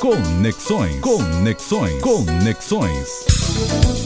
Conexões. Conexões. Conexões.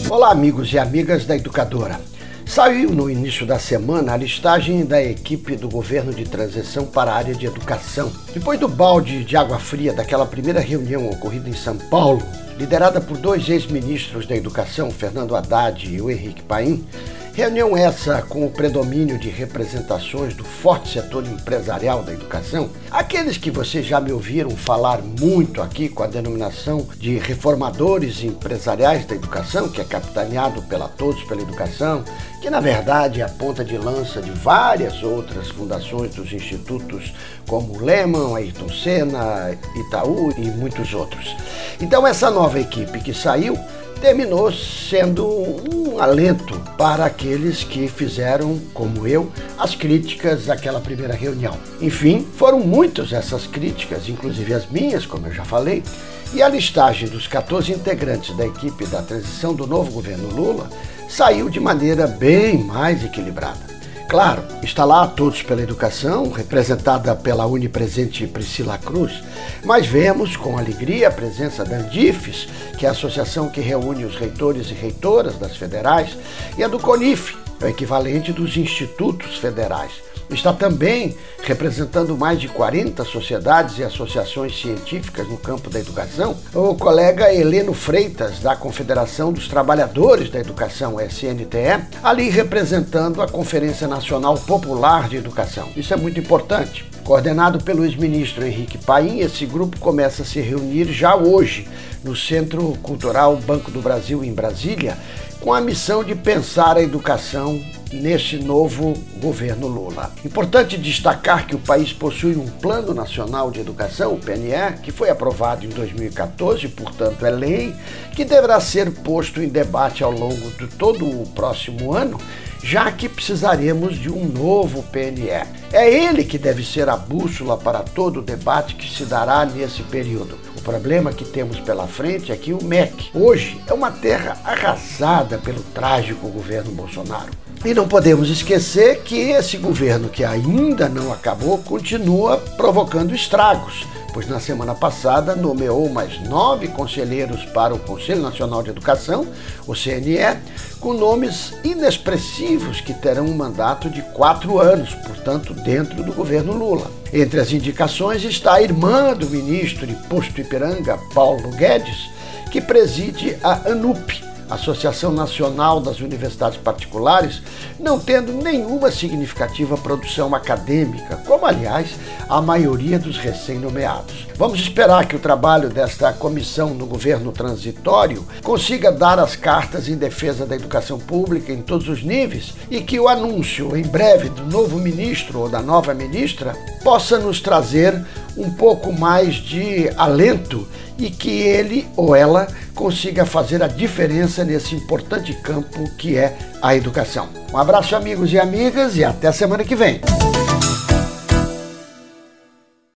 Olá, amigos e amigas da Educadora. Saiu no início da semana a listagem da equipe do governo de transição para a área de educação. Depois do balde de água fria daquela primeira reunião ocorrida em São Paulo, liderada por dois ex-ministros da Educação, Fernando Haddad e o Henrique Paim, Reunião essa com o predomínio de representações do forte setor empresarial da educação, aqueles que vocês já me ouviram falar muito aqui com a denominação de reformadores empresariais da educação, que é capitaneado pela Todos pela Educação, que na verdade é a ponta de lança de várias outras fundações dos institutos como Lehman, Ayrton Senna, Itaú e muitos outros. Então essa nova equipe que saiu terminou sendo um alento para aqueles que fizeram, como eu, as críticas daquela primeira reunião. Enfim, foram muitas essas críticas, inclusive as minhas, como eu já falei, e a listagem dos 14 integrantes da equipe da transição do novo governo Lula saiu de maneira bem mais equilibrada. Claro, está lá Todos pela Educação, representada pela unipresente Priscila Cruz, mas vemos com alegria a presença da Andifes, que é a associação que reúne os reitores e reitoras das federais, e a do CONIF, é o equivalente dos institutos federais. Está também representando mais de 40 sociedades e associações científicas no campo da educação, o colega Heleno Freitas, da Confederação dos Trabalhadores da Educação, SNTE, ali representando a Conferência Nacional Popular de Educação. Isso é muito importante. Coordenado pelo ex-ministro Henrique Paim, esse grupo começa a se reunir já hoje no Centro Cultural Banco do Brasil, em Brasília, com a missão de pensar a educação neste novo governo Lula. Importante destacar que o país possui um Plano Nacional de Educação, o PNE, que foi aprovado em 2014, portanto é lei, que deverá ser posto em debate ao longo de todo o próximo ano, já que precisaremos de um novo PNE. É ele que deve ser a bússola para todo o debate que se dará nesse período. O problema que temos pela frente é que o MEC hoje é uma terra arrasada pelo trágico governo Bolsonaro. E não podemos esquecer que esse governo, que ainda não acabou, continua provocando estragos, pois na semana passada nomeou mais nove conselheiros para o Conselho Nacional de Educação, o CNE, com nomes inexpressivos que terão um mandato de quatro anos, portanto, dentro do governo Lula. Entre as indicações está a irmã do ministro de Posto Ipiranga, Paulo Guedes, que preside a ANUP, Associação Nacional das Universidades Particulares, não tendo nenhuma significativa produção acadêmica, como aliás a maioria dos recém-nomeados. Vamos esperar que o trabalho desta comissão no governo transitório consiga dar as cartas em defesa da educação pública em todos os níveis e que o anúncio em breve do novo ministro ou da nova ministra possa nos trazer um pouco mais de alento e que ele ou ela consiga fazer a diferença nesse importante campo que é a educação. Um abraço, amigos e amigas, e até semana que vem.